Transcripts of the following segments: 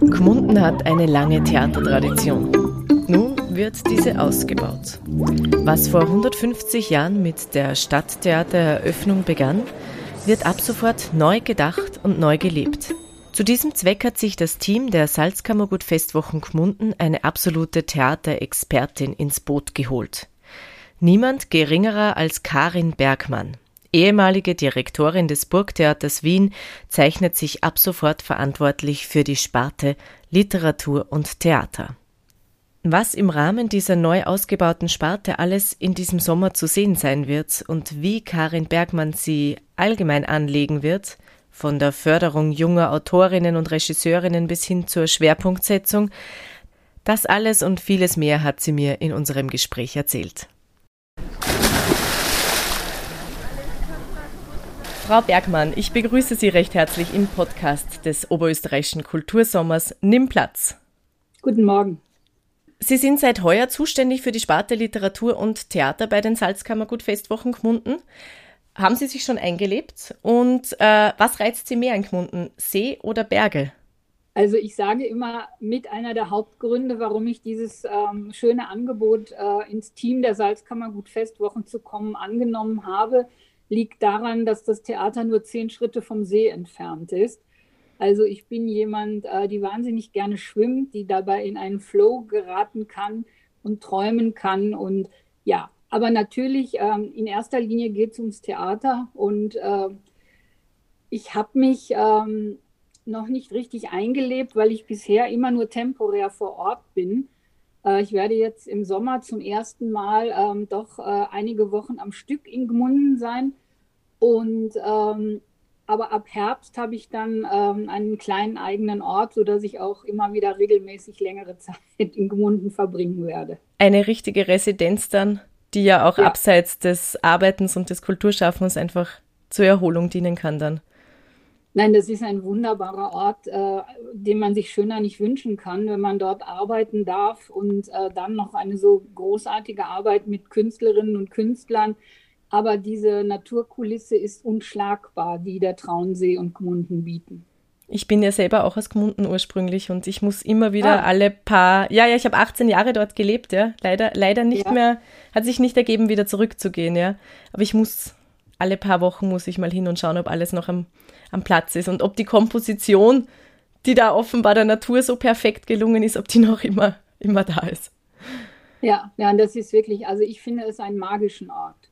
Gmunden hat eine lange Theatertradition. Nun wird diese ausgebaut. Was vor 150 Jahren mit der Stadttheatereröffnung begann, wird ab sofort neu gedacht und neu gelebt. Zu diesem Zweck hat sich das Team der Salzkammergut Festwochen Gmunden eine absolute Theaterexpertin ins Boot geholt. Niemand geringerer als Karin Bergmann. Ehemalige Direktorin des Burgtheaters Wien zeichnet sich ab sofort verantwortlich für die Sparte Literatur und Theater. Was im Rahmen dieser neu ausgebauten Sparte alles in diesem Sommer zu sehen sein wird und wie Karin Bergmann sie allgemein anlegen wird, von der Förderung junger Autorinnen und Regisseurinnen bis hin zur Schwerpunktsetzung. Das alles und vieles mehr hat sie mir in unserem Gespräch erzählt. Frau Bergmann, ich begrüße Sie recht herzlich im Podcast des Oberösterreichischen Kultursommers Nimm Platz. Guten Morgen. Sie sind seit heuer zuständig für die Sparte Literatur und Theater bei den Salzkammergut Festwochen Gmunden. Haben Sie sich schon eingelebt? Und äh, was reizt Sie mehr in Gmunden, See oder Berge? Also ich sage immer, mit einer der Hauptgründe, warum ich dieses ähm, schöne Angebot äh, ins Team der Salzkammergut Festwochen zu kommen angenommen habe, liegt daran, dass das Theater nur zehn Schritte vom See entfernt ist. Also ich bin jemand, äh, die wahnsinnig gerne schwimmt, die dabei in einen Flow geraten kann und träumen kann und ja, aber natürlich, ähm, in erster Linie geht es ums Theater und äh, ich habe mich ähm, noch nicht richtig eingelebt, weil ich bisher immer nur temporär vor Ort bin. Äh, ich werde jetzt im Sommer zum ersten Mal ähm, doch äh, einige Wochen am Stück in Gmunden sein. Und ähm, aber ab Herbst habe ich dann ähm, einen kleinen eigenen Ort, sodass ich auch immer wieder regelmäßig längere Zeit in Gmunden verbringen werde. Eine richtige Residenz dann? die ja auch ja. abseits des Arbeitens und des Kulturschaffens einfach zur Erholung dienen kann dann. Nein, das ist ein wunderbarer Ort, äh, den man sich schöner nicht wünschen kann, wenn man dort arbeiten darf und äh, dann noch eine so großartige Arbeit mit Künstlerinnen und Künstlern. Aber diese Naturkulisse ist unschlagbar, die der Traunsee und Gmunden bieten. Ich bin ja selber auch aus Gmunden ursprünglich und ich muss immer wieder ah. alle paar, ja, ja, ich habe 18 Jahre dort gelebt, ja. Leider, leider nicht ja. mehr, hat sich nicht ergeben, wieder zurückzugehen, ja. Aber ich muss, alle paar Wochen muss ich mal hin und schauen, ob alles noch am, am Platz ist und ob die Komposition, die da offenbar der Natur so perfekt gelungen ist, ob die noch immer, immer da ist. Ja, ja, das ist wirklich, also ich finde es einen magischen Ort.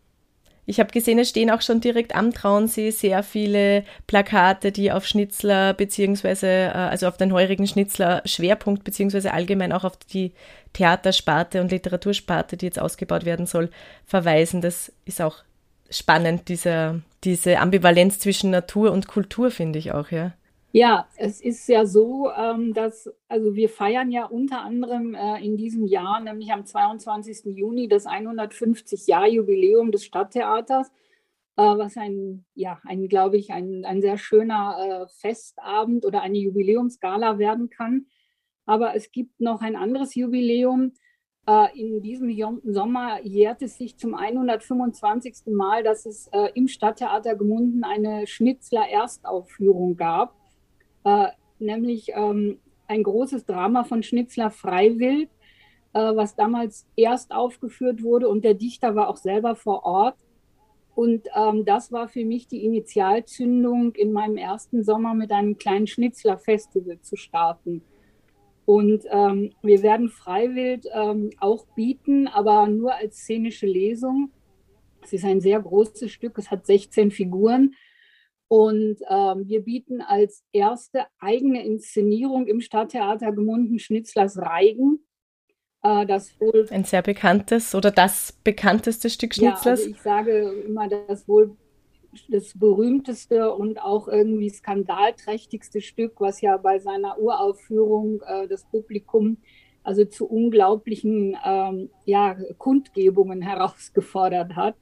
Ich habe gesehen, es stehen auch schon direkt am Traunsee sehr viele Plakate, die auf Schnitzler beziehungsweise äh, also auf den heurigen Schnitzler Schwerpunkt beziehungsweise allgemein auch auf die Theatersparte und Literatursparte, die jetzt ausgebaut werden soll, verweisen. Das ist auch spannend, diese, diese Ambivalenz zwischen Natur und Kultur, finde ich auch, ja. Ja, es ist ja so, ähm, dass, also wir feiern ja unter anderem äh, in diesem Jahr, nämlich am 22. Juni, das 150-Jahr-Jubiläum des Stadttheaters, äh, was ein, ja, ein, glaube ich, ein, ein sehr schöner äh, Festabend oder eine Jubiläumsgala werden kann. Aber es gibt noch ein anderes Jubiläum. In diesem Sommer jährt es sich zum 125. Mal, dass es im Stadttheater Gmunden eine Schnitzler-Erstaufführung gab äh, nämlich ähm, ein großes Drama von Schnitzler Freiwild, äh, was damals erst aufgeführt wurde und der Dichter war auch selber vor Ort. Und ähm, das war für mich die Initialzündung, in meinem ersten Sommer mit einem kleinen Schnitzler-Festival zu starten. Und ähm, wir werden Freiwild ähm, auch bieten, aber nur als szenische Lesung. Es ist ein sehr großes Stück, es hat 16 Figuren und ähm, wir bieten als erste eigene Inszenierung im Stadttheater Gemunden Schnitzlers Reigen. Äh, das wohl ein sehr bekanntes oder das bekannteste Stück Schnitzlers. Ja, also ich sage immer das wohl das berühmteste und auch irgendwie skandalträchtigste Stück, was ja bei seiner Uraufführung äh, das Publikum also zu unglaublichen ähm, ja, Kundgebungen herausgefordert hat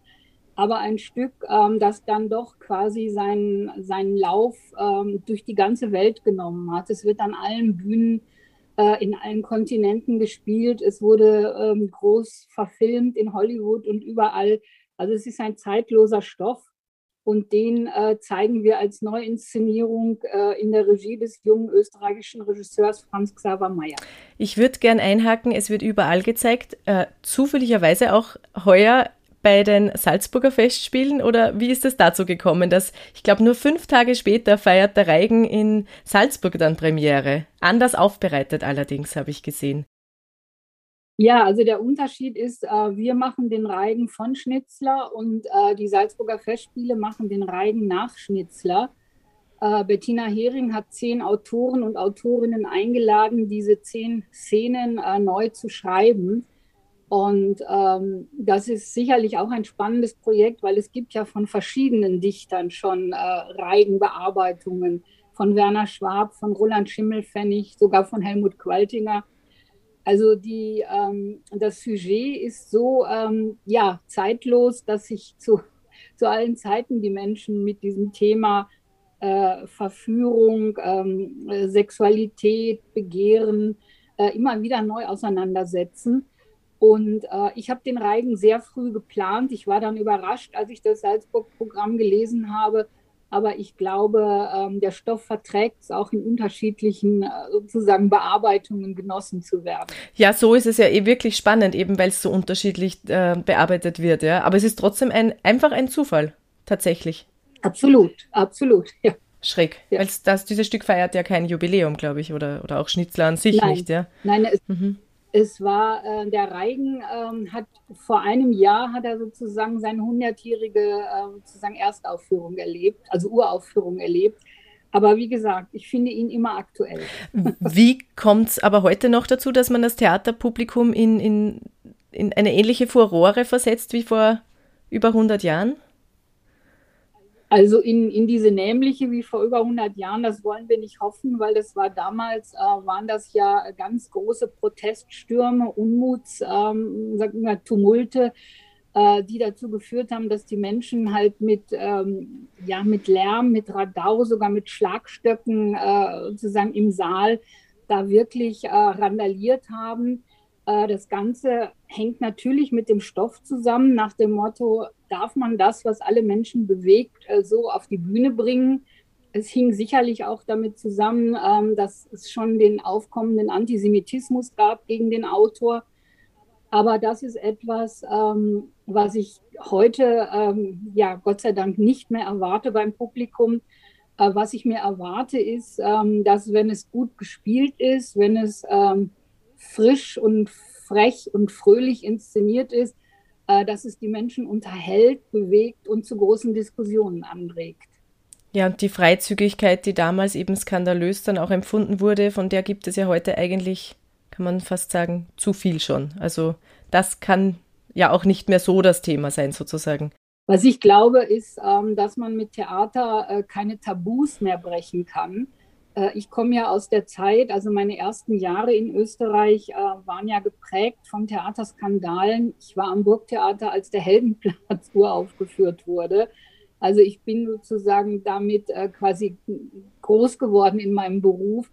aber ein Stück, ähm, das dann doch quasi seinen, seinen Lauf ähm, durch die ganze Welt genommen hat. Es wird an allen Bühnen äh, in allen Kontinenten gespielt. Es wurde ähm, groß verfilmt in Hollywood und überall. Also es ist ein zeitloser Stoff. Und den äh, zeigen wir als Neuinszenierung äh, in der Regie des jungen österreichischen Regisseurs Franz Xaver Mayer. Ich würde gern einhaken, es wird überall gezeigt, äh, zufälligerweise auch heuer bei den Salzburger Festspielen oder wie ist es dazu gekommen, dass ich glaube nur fünf Tage später feiert der Reigen in Salzburg dann Premiere? Anders aufbereitet allerdings, habe ich gesehen. Ja, also der Unterschied ist, äh, wir machen den Reigen von Schnitzler und äh, die Salzburger Festspiele machen den Reigen nach Schnitzler. Äh, Bettina Hering hat zehn Autoren und Autorinnen eingeladen, diese zehn Szenen neu zu schreiben. Und ähm, das ist sicherlich auch ein spannendes Projekt, weil es gibt ja von verschiedenen Dichtern schon äh, Reigenbearbeitungen, von Werner Schwab, von Roland Schimmelfennig, sogar von Helmut Qualtinger. Also die, ähm, das Sujet ist so ähm, ja, zeitlos, dass sich zu, zu allen Zeiten die Menschen mit diesem Thema äh, Verführung, ähm, Sexualität, Begehren äh, immer wieder neu auseinandersetzen. Und äh, ich habe den Reigen sehr früh geplant. Ich war dann überrascht, als ich das Salzburg-Programm gelesen habe. Aber ich glaube, ähm, der Stoff verträgt es auch in unterschiedlichen äh, sozusagen Bearbeitungen genossen zu werden. Ja, so ist es ja eh wirklich spannend, eben weil es so unterschiedlich äh, bearbeitet wird. Ja, aber es ist trotzdem ein einfach ein Zufall tatsächlich. Absolut, absolut. Ja. Schräg, ja. weil das, dieses Stück feiert ja kein Jubiläum, glaube ich, oder, oder auch Schnitzler an sich Nein. nicht, ja? Nein, es, mhm. Es war, äh, der Reigen ähm, hat vor einem Jahr hat er sozusagen seine hundertjährige äh, sozusagen Erstaufführung erlebt, also Uraufführung erlebt. Aber wie gesagt, ich finde ihn immer aktuell. Wie kommt es aber heute noch dazu, dass man das Theaterpublikum in, in, in eine ähnliche Furore versetzt wie vor über 100 Jahren? Also in, in diese nämliche wie vor über 100 Jahren, das wollen wir nicht hoffen, weil das war damals, äh, waren das ja ganz große Proteststürme, Unmuts, ähm, sagen wir, Tumulte, äh, die dazu geführt haben, dass die Menschen halt mit, ähm, ja, mit Lärm, mit Radau, sogar mit Schlagstöcken äh, sozusagen im Saal da wirklich äh, randaliert haben. Äh, das Ganze hängt natürlich mit dem Stoff zusammen, nach dem Motto, darf man das, was alle Menschen bewegt, äh, so auf die Bühne bringen? Es hing sicherlich auch damit zusammen, ähm, dass es schon den aufkommenden Antisemitismus gab gegen den Autor. Aber das ist etwas, ähm, was ich heute, ähm, ja, Gott sei Dank nicht mehr erwarte beim Publikum. Äh, was ich mir erwarte, ist, dass wenn es gut gespielt ist, wenn es frisch und frech und fröhlich inszeniert ist, äh, dass es die Menschen unterhält, bewegt und zu großen Diskussionen anregt. Ja, und die Freizügigkeit, die damals eben skandalös dann auch empfunden wurde, von der gibt es ja heute eigentlich, kann man fast sagen, zu viel schon. Also das kann ja auch nicht mehr so das Thema sein, sozusagen. Was ich glaube, ist, ähm, dass man mit Theater äh, keine Tabus mehr brechen kann. Äh, ich komme ja aus der Zeit, also meine ersten Jahre in Österreich äh, waren ja geprägt von Theaterskandalen. Ich war am Burgtheater, als der Heldenplatz uraufgeführt wurde. Also ich bin sozusagen damit äh, quasi groß geworden in meinem Beruf,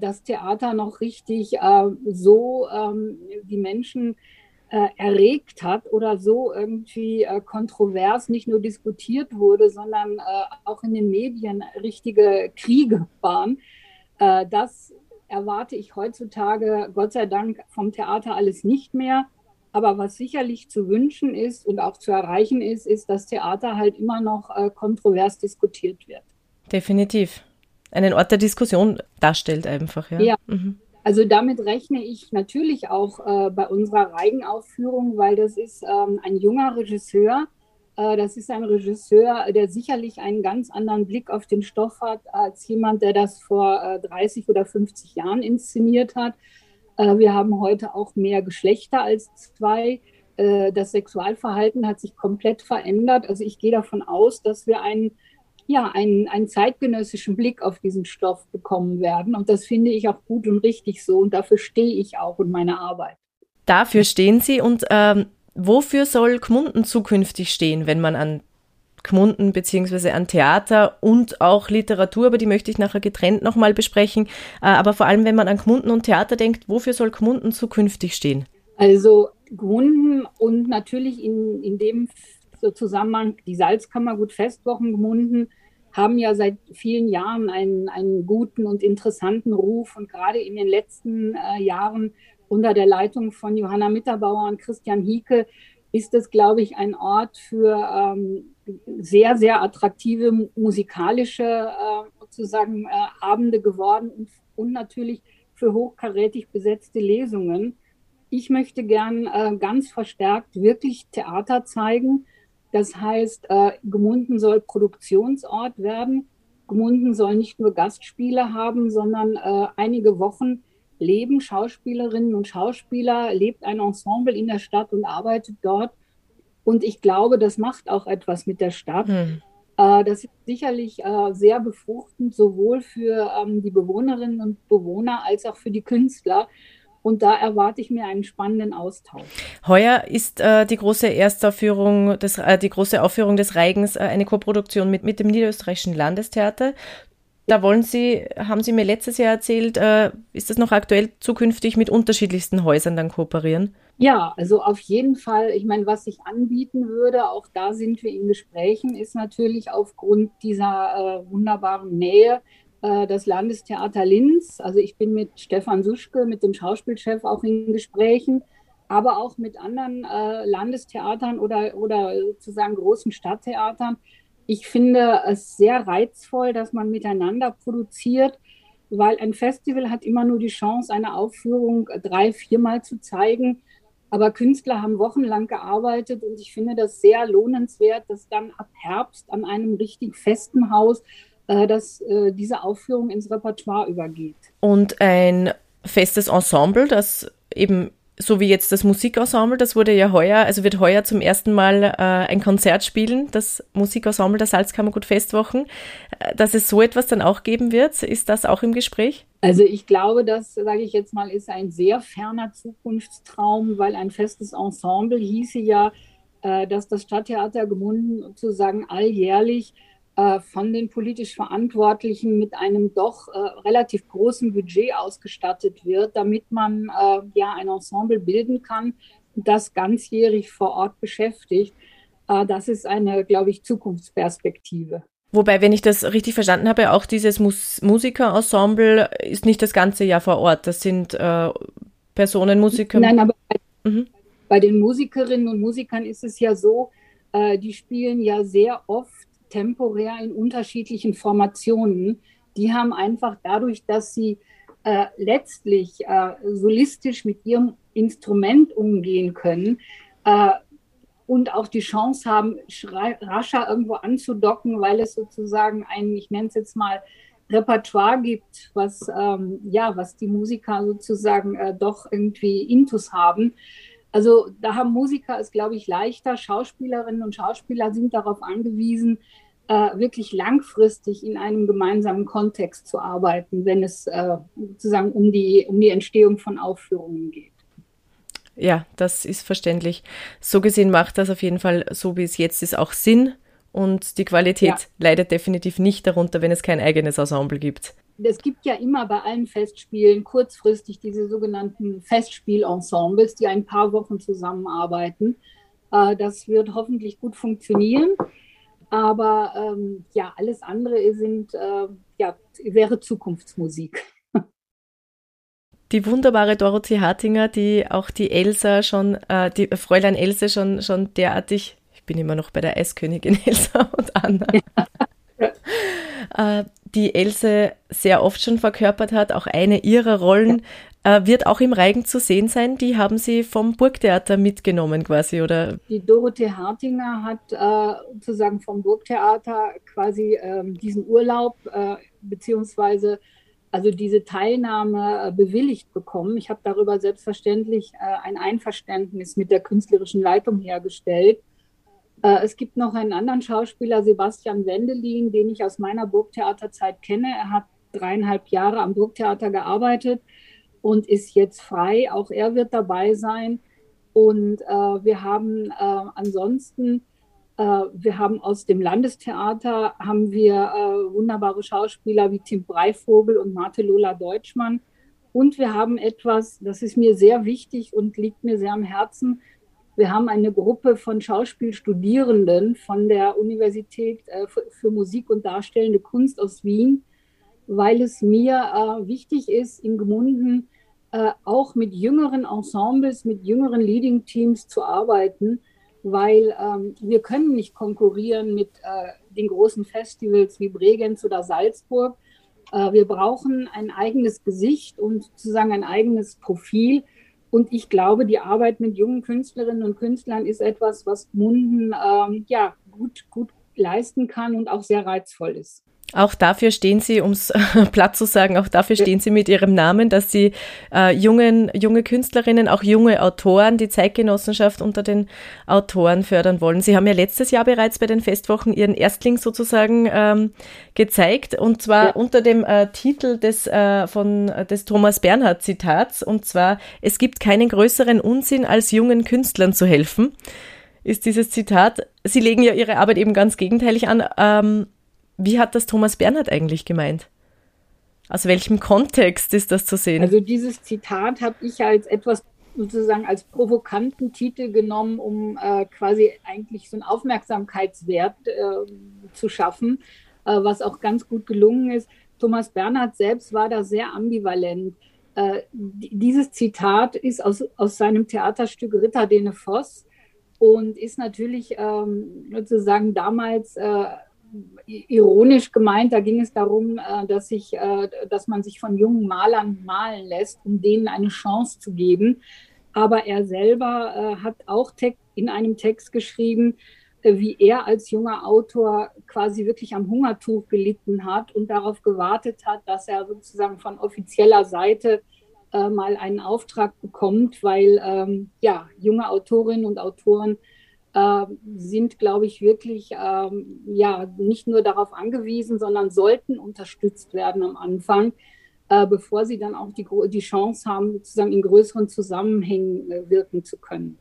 das Theater noch richtig so ähm, die Menschen äh, erregt hat oder so irgendwie äh, kontrovers nicht nur diskutiert wurde, sondern äh, auch in den Medien richtige Kriege waren. Äh, das erwarte ich heutzutage, Gott sei Dank, vom Theater alles nicht mehr. Aber was sicherlich zu wünschen ist und auch zu erreichen ist, ist, dass Theater halt immer noch äh, kontrovers diskutiert wird. Definitiv. Einen Ort der Diskussion darstellt einfach. Ja. ja. Mhm. Also damit rechne ich natürlich auch äh, bei unserer Reigenaufführung, weil das ist ähm, ein junger Regisseur. Äh, das ist ein Regisseur, der sicherlich einen ganz anderen Blick auf den Stoff hat als jemand, der das vor äh, 30 oder 50 Jahren inszeniert hat. Äh, wir haben heute auch mehr Geschlechter als zwei. Äh, das Sexualverhalten hat sich komplett verändert. Also ich gehe davon aus, dass wir einen ja, einen, einen zeitgenössischen Blick auf diesen Stoff bekommen werden. Und das finde ich auch gut und richtig so. Und dafür stehe ich auch in meiner Arbeit. Dafür stehen Sie. Und ähm, wofür soll Gmunden zukünftig stehen, wenn man an Gmunden beziehungsweise an Theater und auch Literatur, aber die möchte ich nachher getrennt nochmal besprechen. Äh, aber vor allem, wenn man an Gmunden und Theater denkt, wofür soll Gmunden zukünftig stehen? Also Gmunden und natürlich in, in dem so Zusammenhang, die Salzkammergut Festwochen gemunden haben ja seit vielen Jahren einen, einen guten und interessanten Ruf und gerade in den letzten äh, Jahren unter der Leitung von Johanna Mitterbauer und Christian Hieke ist es, glaube ich, ein Ort für ähm, sehr, sehr attraktive musikalische äh, sozusagen äh, Abende geworden und, und, natürlich für hochkarätig besetzte Lesungen. Ich möchte gern äh, ganz verstärkt wirklich Theater zeigen das heißt, äh, Gemunden soll Produktionsort werden. Gemunden soll nicht nur Gastspiele haben, sondern äh, einige Wochen leben Schauspielerinnen und Schauspieler, lebt ein Ensemble in der Stadt und arbeitet dort. Und ich glaube, das macht auch etwas mit der Stadt. Hm. Äh, das ist sicherlich äh, sehr befruchtend, sowohl für ähm, die Bewohnerinnen und Bewohner als auch für die Künstler. Und da erwarte ich mir einen spannenden Austausch. Heuer ist äh, die große Erstaufführung, des, äh, die große Aufführung des Reigens äh, eine Koproduktion mit, mit dem Niederösterreichischen Landestheater. Da wollen Sie, haben Sie mir letztes Jahr erzählt, äh, ist das noch aktuell zukünftig mit unterschiedlichsten Häusern dann kooperieren? Ja, also auf jeden Fall. Ich meine, was ich anbieten würde, auch da sind wir in Gesprächen, ist natürlich aufgrund dieser äh, wunderbaren Nähe äh, das Landestheater Linz. Also ich bin mit Stefan Suschke, mit dem Schauspielchef auch in Gesprächen, aber auch mit anderen äh, Landestheatern oder, oder sozusagen großen Stadttheatern. Ich finde es sehr reizvoll, dass man miteinander produziert, weil ein Festival hat immer nur die Chance, eine Aufführung drei, viermal zu zeigen. Aber Künstler haben wochenlang gearbeitet und ich finde das sehr lohnenswert, dass dann ab Herbst an einem richtig festen Haus äh, dass äh, diese Aufführung ins Repertoire übergeht. Und ein festes Ensemble, das eben so wie jetzt das Musikensemble, das wurde ja heuer, also wird heuer zum ersten Mal äh, ein Konzert spielen, das Musikensemble der Salzkammergut Festwochen. Äh, dass es so etwas dann auch geben wird, ist das auch im Gespräch? Also ich glaube, das, sage ich jetzt mal, ist ein sehr ferner Zukunftstraum, weil ein festes Ensemble hieße ja, äh, dass das Stadttheater gebunden sozusagen alljährlich äh, von den politisch Verantwortlichen mit einem doch äh, relativ großen Budget ausgestattet wird, damit man äh, ja ein Ensemble bilden kann, das ganzjährig vor Ort beschäftigt. Äh, das ist eine, glaube ich, Zukunftsperspektive. Wobei, wenn ich das richtig verstanden habe, auch dieses Mus Musikerensemble ist nicht das ganze Jahr vor Ort. Das sind äh, Personen, Musiker. Nein, aber bei, mhm. bei, den Musikerinnen und Musikern ist es ja so, äh, die spielen ja sehr oft temporär in unterschiedlichen Formationen. Die haben einfach dadurch, dass sie äh, letztlich äh, solistisch mit ihrem Instrument umgehen können äh, und auch die Chance haben, rascher irgendwo anzudocken, weil es sozusagen ein, ich nenne es jetzt mal, Repertoire gibt, was, ähm, ja, was die Musiker sozusagen äh, doch irgendwie Intus haben. Also da haben Musiker es, glaube ich, leichter. Schauspielerinnen und Schauspieler sind darauf angewiesen, äh, wirklich langfristig in einem gemeinsamen Kontext zu arbeiten, wenn es äh, sozusagen um die, um die Entstehung von Aufführungen geht. Ja, das ist verständlich. So gesehen macht das auf jeden Fall, so wie es jetzt ist, auch Sinn. Und die Qualität ja. leidet definitiv nicht darunter, wenn es kein eigenes Ensemble gibt. Es gibt ja immer bei allen Festspielen kurzfristig diese sogenannten Festspielensembles, die ein paar Wochen zusammenarbeiten. Äh, das wird hoffentlich gut funktionieren. Aber ähm, ja, alles andere sind, äh, ja, wäre Zukunftsmusik. Die wunderbare Dorothee Hartinger, die auch die Elsa schon, äh, die Fräulein Else schon, schon derartig, ich bin immer noch bei der Eiskönigin Elsa und Anna. Ja. Äh, die Else sehr oft schon verkörpert hat, auch eine ihrer Rollen wird auch im Reigen zu sehen sein. Die haben Sie vom Burgtheater mitgenommen quasi, oder? Die Dorothee Hartinger hat äh, sozusagen vom Burgtheater quasi ähm, diesen Urlaub äh, beziehungsweise also diese Teilnahme äh, bewilligt bekommen. Ich habe darüber selbstverständlich äh, ein Einverständnis mit der künstlerischen Leitung hergestellt. Äh, es gibt noch einen anderen Schauspieler, Sebastian Wendelin, den ich aus meiner Burgtheaterzeit kenne. Er hat dreieinhalb Jahre am Burgtheater gearbeitet und ist jetzt frei. Auch er wird dabei sein. Und äh, wir haben äh, ansonsten, äh, wir haben aus dem Landestheater haben wir äh, wunderbare Schauspieler wie Tim Breivogel und Marte Lola Deutschmann. Und wir haben etwas, das ist mir sehr wichtig und liegt mir sehr am Herzen. Wir haben eine Gruppe von Schauspielstudierenden von der Universität äh, für Musik und Darstellende Kunst aus Wien, weil es mir äh, wichtig ist, in Gemunden äh, auch mit jüngeren Ensembles, mit jüngeren Leading-Teams zu arbeiten, weil ähm, wir können nicht konkurrieren mit äh, den großen Festivals wie Bregenz oder Salzburg. Äh, wir brauchen ein eigenes Gesicht und sozusagen ein eigenes Profil. Und ich glaube, die Arbeit mit jungen Künstlerinnen und Künstlern ist etwas, was Munden ähm, ja, gut, gut leisten kann und auch sehr reizvoll ist. Auch dafür stehen Sie, um es platt zu sagen, auch dafür stehen Sie mit Ihrem Namen, dass Sie äh, jungen, junge Künstlerinnen, auch junge Autoren, die Zeitgenossenschaft unter den Autoren fördern wollen. Sie haben ja letztes Jahr bereits bei den Festwochen Ihren Erstling sozusagen ähm, gezeigt, und zwar ja. unter dem äh, Titel des, äh, von, des Thomas Bernhard Zitats, und zwar, es gibt keinen größeren Unsinn, als jungen Künstlern zu helfen, ist dieses Zitat. Sie legen ja Ihre Arbeit eben ganz gegenteilig an. Ähm, wie hat das Thomas Bernhard eigentlich gemeint? Aus welchem Kontext ist das zu sehen? Also dieses Zitat habe ich als etwas sozusagen als provokanten Titel genommen, um äh, quasi eigentlich so einen Aufmerksamkeitswert äh, zu schaffen, äh, was auch ganz gut gelungen ist. Thomas Bernhard selbst war da sehr ambivalent. Äh, dieses Zitat ist aus, aus seinem Theaterstück Ritter Dene Voss und ist natürlich ähm, sozusagen damals äh, ironisch gemeint. Da ging es darum, äh, dass, ich, äh, dass man sich von jungen Malern malen lässt, um denen eine Chance zu geben. Aber er selber äh, hat auch in einem Text geschrieben, wie er als junger Autor quasi wirklich am Hungertuch gelitten hat und darauf gewartet hat, dass er sozusagen von offizieller Seite mal einen Auftrag bekommt, weil ähm, ja, junge Autorinnen und Autoren äh, sind, glaube ich, wirklich ähm, ja nicht nur darauf angewiesen, sondern sollten unterstützt werden am Anfang, äh, bevor sie dann auch die, die Chance haben, sozusagen in größeren Zusammenhängen äh, wirken zu können.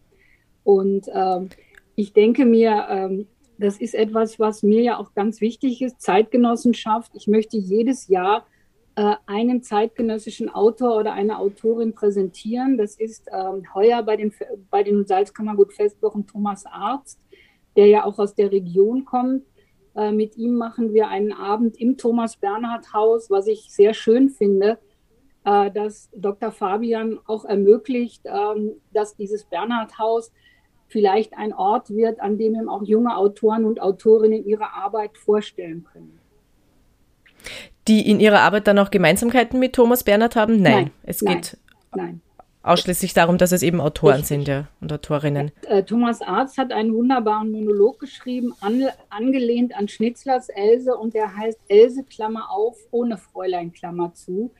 Und ähm, ich denke mir, ähm, das ist etwas, was mir ja auch ganz wichtig ist, Zeitgenossenschaft. Ich möchte jedes Jahr äh, einen zeitgenössischen Autor oder eine Autorin präsentieren. Das ist ähm, heuer bei den, bei den Salzkammergut-Festwochen Thomas Arzt, der ja auch aus der Region kommt. Äh, mit ihm machen wir einen Abend im Thomas-Bernhard-Haus, was ich sehr schön finde, äh, dass Dr. Fabian auch ermöglicht, ähm, dass dieses Bernhard-Haus vielleicht ein Ort wird, an dem eben auch junge Autoren und Autorinnen ihre Arbeit vorstellen können die in ihrer Arbeit dann auch Gemeinsamkeiten mit Thomas Bernhard haben? Nein, nein es nein, geht nein. ausschließlich darum, dass es eben Autoren Richtig. sind ja, und Autorinnen. Äh, Thomas Arzt hat einen wunderbaren Monolog geschrieben, an, angelehnt an Schnitzlers Else und der heißt Else Klammer auf, ohne Fräulein Klammer zu.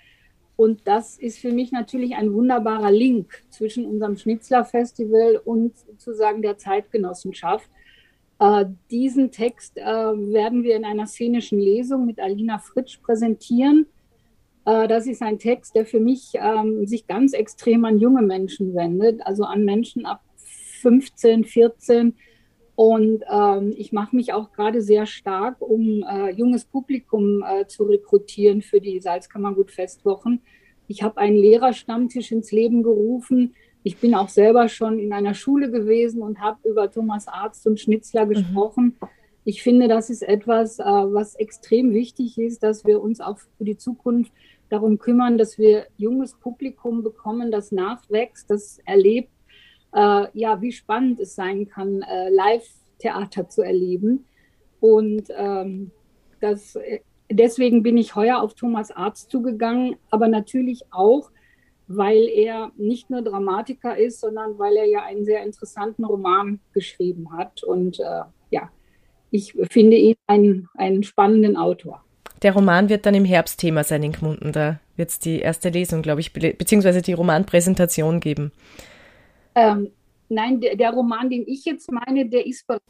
Und das ist für mich natürlich ein wunderbarer Link zwischen unserem Schnitzler-Festival und sozusagen der Zeitgenossenschaft. Äh, diesen Text äh, werden wir in einer szenischen Lesung mit Alina Fritsch präsentieren. Äh, das ist ein Text, der für mich ähm, sich ganz extrem an junge Menschen wendet, also an Menschen ab 15, 14. Und ähm, ich mache mich auch gerade sehr stark, um äh, junges Publikum äh, zu rekrutieren für die Salzkammergut-Festwochen. Ich habe einen Lehrerstammtisch ins Leben gerufen, ich bin auch selber schon in einer Schule gewesen und habe über Thomas Arzt und Schnitzler mhm. gesprochen. Mhm. Ich finde, das ist etwas, äh, was extrem wichtig ist, dass wir uns auch für die Zukunft darum kümmern, dass wir junges Publikum bekommen, das nachwächst, das erlebt, äh, ja, wie spannend es sein kann, äh, Live-Theater zu erleben. Und ähm, das, deswegen bin ich heuer auf Thomas Arzt zugegangen, aber natürlich auch, weil er nicht nur Dramatiker ist, sondern weil er ja einen sehr interessanten Roman geschrieben hat. Und äh, ja, ich finde ihn einen, einen spannenden Autor. Der Roman wird dann im Herbst Thema sein in Gmunden. Da wird es die erste Lesung, glaube ich, beziehungsweise die Romanpräsentation geben. Ähm, nein, der, der, Roman, den ich jetzt meine, der ist bereits.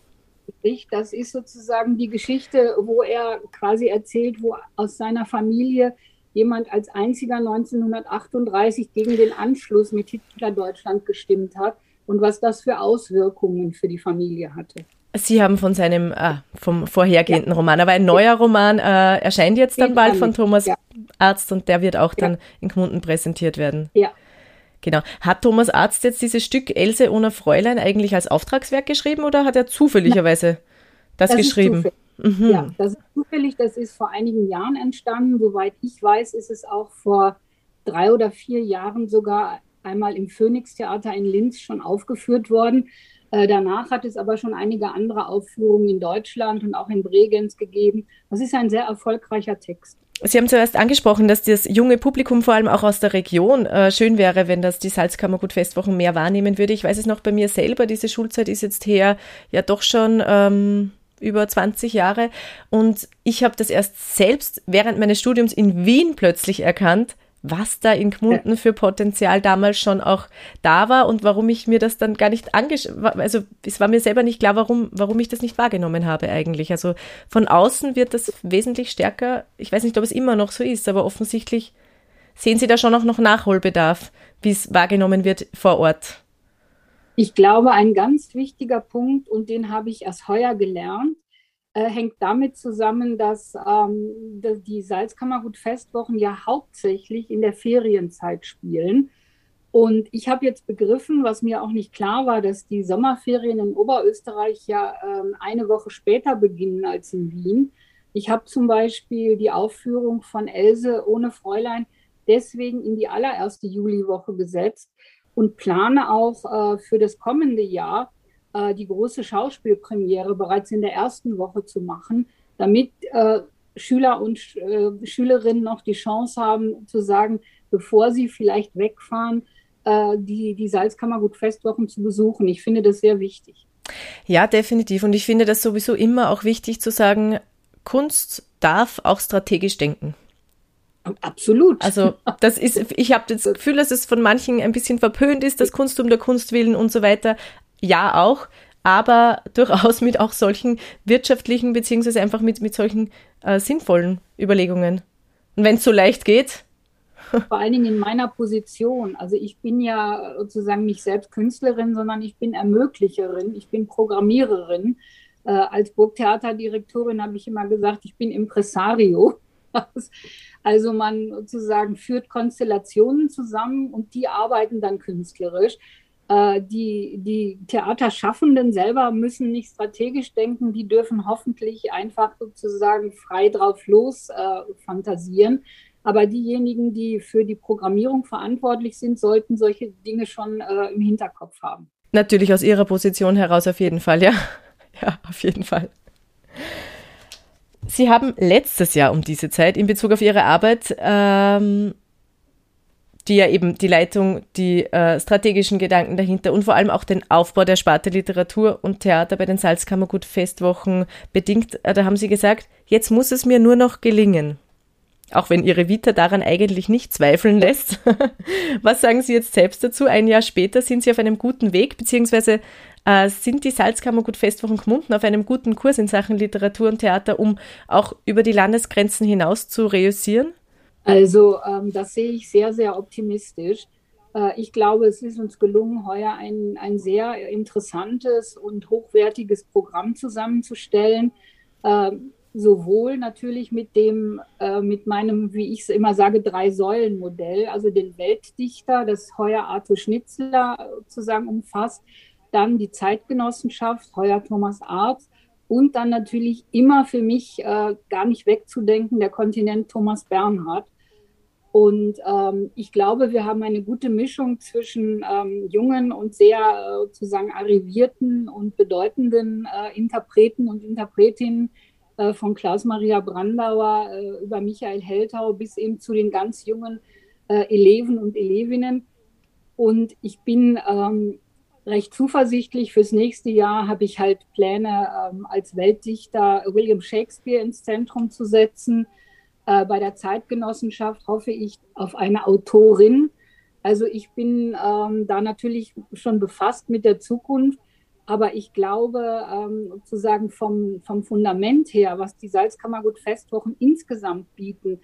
Das ist sozusagen die Geschichte, wo er quasi erzählt, wo aus seiner Familie jemand als einziger 1938 gegen den Anschluss mit Hitler-Deutschland gestimmt hat und was das für Auswirkungen für die Familie hatte. Sie haben von seinem, ah, vom vorhergehenden ja. Roman, aber ein neuer Roman äh, erscheint jetzt dann bald von Thomas ja. Arzt und der wird auch dann in Gmunden präsentiert werden. Ja. Genau. Hat Thomas Arzt jetzt dieses Stück Else ohne Fräulein eigentlich als Auftragswerk geschrieben oder hat er zufälligerweise das, das geschrieben? Mhm. Ja, das ist zufällig. Das ist vor einigen Jahren entstanden. Soweit ich weiß, ist es auch vor drei oder vier Jahren sogar einmal im Phoenix-Theater in Linz schon aufgeführt worden. Äh, danach hat es aber schon einige andere Aufführungen in Deutschland und auch in Bregenz gegeben. Das ist ein sehr erfolgreicher Text. Sie haben zuerst angesprochen, dass das junge Publikum vor allem auch aus der Region äh, schön wäre, wenn das die Salzkammergut-Festwochen mehr wahrnehmen würde. Ich weiß es noch bei mir selber, diese Schulzeit ist jetzt her ja doch schon ähm, über 20 Jahre und ich habe das erst selbst während meines Studiums in Wien plötzlich erkannt, was da in Gmunden für Potenzial damals schon auch da war und warum ich mir das dann gar nicht angeschaut, also es war mir selber nicht klar, warum, warum ich das nicht wahrgenommen habe eigentlich. Also von außen wird das wesentlich stärker. Ich weiß nicht, ob es immer noch so ist, aber offensichtlich sehen Sie da schon auch noch Nachholbedarf, wie es wahrgenommen wird vor Ort. Ich glaube, ein ganz wichtiger Punkt, und den habe ich erst heuer gelernt, äh, hängt damit zusammen, dass, ähm, die Salzkammergut-Festwochen ja hauptsächlich in der Ferienzeit spielen. Und ich habe jetzt begriffen, was mir auch nicht klar war, dass die Sommerferien in Oberösterreich ja ähm, eine Woche später beginnen als in Wien. Ich habe zum Beispiel die Aufführung von Else ohne Fräulein deswegen in die allererste Juliwoche gesetzt und plane auch äh, für das kommende Jahr äh, die große Schauspielpremiere bereits in der ersten Woche zu machen, damit äh, Schüler und äh, Schülerinnen noch die Chance haben zu sagen, bevor sie vielleicht wegfahren, äh, die, die Salzkammergut-Festwochen zu besuchen. Ich finde das sehr wichtig. Ja, definitiv. Und ich finde das sowieso immer auch wichtig zu sagen, Kunst darf auch strategisch denken. Absolut. Also das ist, ich habe das Gefühl, dass es von manchen ein bisschen verpönt ist, das Kunst um der Kunst willen und so weiter ja auch, aber durchaus mit auch solchen wirtschaftlichen beziehungsweise einfach mit, mit solchen äh, sinnvollen Überlegungen. Und wenn es so leicht geht. Vor allen Dingen in meiner Position. Also ich bin ja sozusagen nicht selbst Künstlerin, sondern ich bin Ermöglicherin, ich bin Programmiererin. Äh, als Burgtheaterdirektorin habe ich immer gesagt, ich bin Impresario. Also man sozusagen führt Konstellationen zusammen und die arbeiten dann künstlerisch. Äh, die, die Theaterschaffenden selber müssen nicht strategisch denken, die dürfen hoffentlich einfach sozusagen frei drauf los äh, fantasieren. Aber diejenigen, die für die Programmierung verantwortlich sind, sollten solche Dinge schon äh, im Hinterkopf haben. Natürlich aus Ihrer Position heraus auf jeden Fall, ja. Ja, auf jeden Fall. Sie haben letztes Jahr um diese Zeit in Bezug auf Ihre Arbeit ähm, die ja eben die Leitung, die äh, strategischen Gedanken dahinter und vor allem auch den Aufbau der Sparte Literatur und Theater bei den Salzkammergut-Festwochen bedingt. Äh, da haben Sie gesagt, jetzt muss es mir nur noch gelingen. Auch wenn Ihre Vita daran eigentlich nicht zweifeln lässt. Was sagen Sie jetzt selbst dazu? Ein Jahr später sind Sie auf einem guten Weg, beziehungsweise äh, sind die Salzkammergut-Festwochen Gmunden auf einem guten Kurs in Sachen Literatur und Theater, um auch über die Landesgrenzen hinaus zu reüssieren? Also ähm, das sehe ich sehr, sehr optimistisch. Äh, ich glaube, es ist uns gelungen, heuer ein, ein sehr interessantes und hochwertiges Programm zusammenzustellen. Äh, sowohl natürlich mit dem, äh, mit meinem, wie ich es immer sage, Drei-Säulen-Modell, also den Weltdichter, das heuer Arthur Schnitzler sozusagen umfasst, dann die Zeitgenossenschaft, heuer Thomas Arzt und dann natürlich immer für mich äh, gar nicht wegzudenken der Kontinent Thomas Bernhard. Und ähm, ich glaube, wir haben eine gute Mischung zwischen ähm, jungen und sehr äh, sozusagen arrivierten und bedeutenden äh, Interpreten und Interpretinnen äh, von Klaus-Maria Brandauer äh, über Michael Heltau bis eben zu den ganz jungen äh, Eleven und Elevinnen. Und ich bin ähm, recht zuversichtlich. Fürs nächste Jahr habe ich halt Pläne, ähm, als Weltdichter William Shakespeare ins Zentrum zu setzen äh, bei der Zeitgenossenschaft hoffe ich auf eine Autorin. Also ich bin ähm, da natürlich schon befasst mit der Zukunft, aber ich glaube ähm, sozusagen vom, vom Fundament her, was die Salzkammergut-Festwochen insgesamt bieten,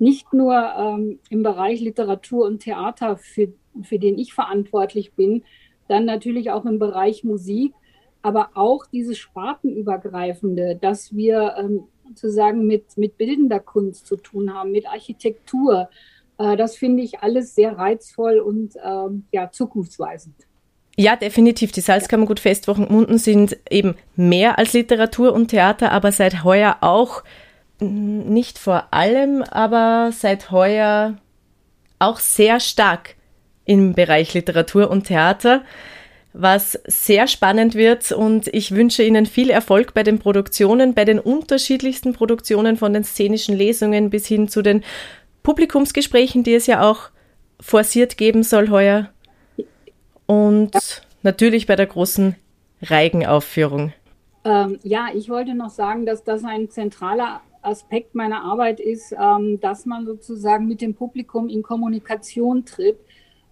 nicht nur ähm, im Bereich Literatur und Theater, für, für den ich verantwortlich bin, dann natürlich auch im Bereich Musik, aber auch dieses Spartenübergreifende, dass wir ähm, sozusagen mit, mit bildender Kunst zu tun haben, mit Architektur, Äh, das finde ich alles sehr reizvoll und ähm, ja, zukunftsweisend. Ja, definitiv. Die Salzkammergut Festwochen Munden sind eben mehr als Literatur und Theater, aber seit heuer auch nicht vor allem, aber seit heuer auch sehr stark im Bereich Literatur und Theater, was sehr spannend wird und ich wünsche Ihnen viel Erfolg bei den Produktionen, bei den unterschiedlichsten Produktionen von den szenischen Lesungen bis hin zu den Publikumsgesprächen, die es ja auch forciert geben soll heuer und natürlich bei der großen Reigenaufführung. Ähm, ja, ich wollte noch sagen, dass das ein zentraler Aspekt meiner Arbeit ist, ähm, dass man sozusagen mit dem Publikum in Kommunikation tritt,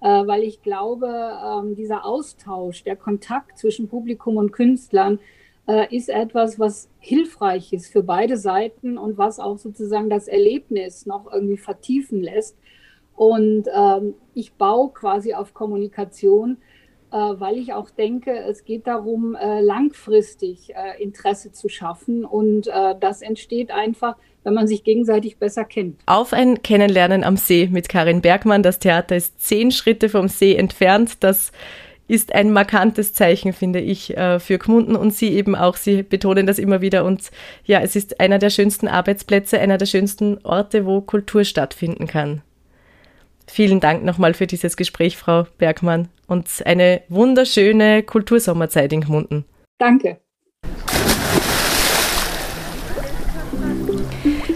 weil ich glaube, ähm, dieser Austausch, der Kontakt zwischen Publikum und Künstlern äh, ist etwas, was hilfreich ist für beide Seiten und was auch sozusagen das Erlebnis noch irgendwie vertiefen lässt. Und ähm, ich baue quasi auf Kommunikation äh, weil ich auch denke, es geht darum, äh, langfristig äh, Interesse zu schaffen. Und das entsteht einfach, wenn man sich gegenseitig besser kennt. Auf ein Kennenlernen am See mit Karin Bergmann. Das Theater ist zehn Schritte vom See entfernt. Das ist ein markantes Zeichen, finde ich, für Gmunden und Sie eben auch. Sie betonen das immer wieder. Und ja, es ist einer der schönsten Arbeitsplätze, einer der schönsten Orte, wo Kultur stattfinden kann. Vielen Dank nochmal für dieses Gespräch, Frau Bergmann, und eine wunderschöne Kultursommerzeit in Gmunden. Danke.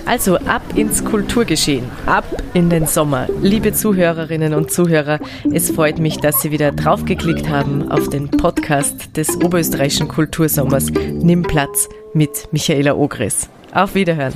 Also ab ins Kulturgeschehen, ab in den Sommer. Liebe Zuhörerinnen und Zuhörer, es freut mich, dass Sie wieder draufgeklickt haben auf den Podcast des Oberösterreichischen Kultursommers Nimm Platz mit Michaela Ogris. Auf Wiederhören.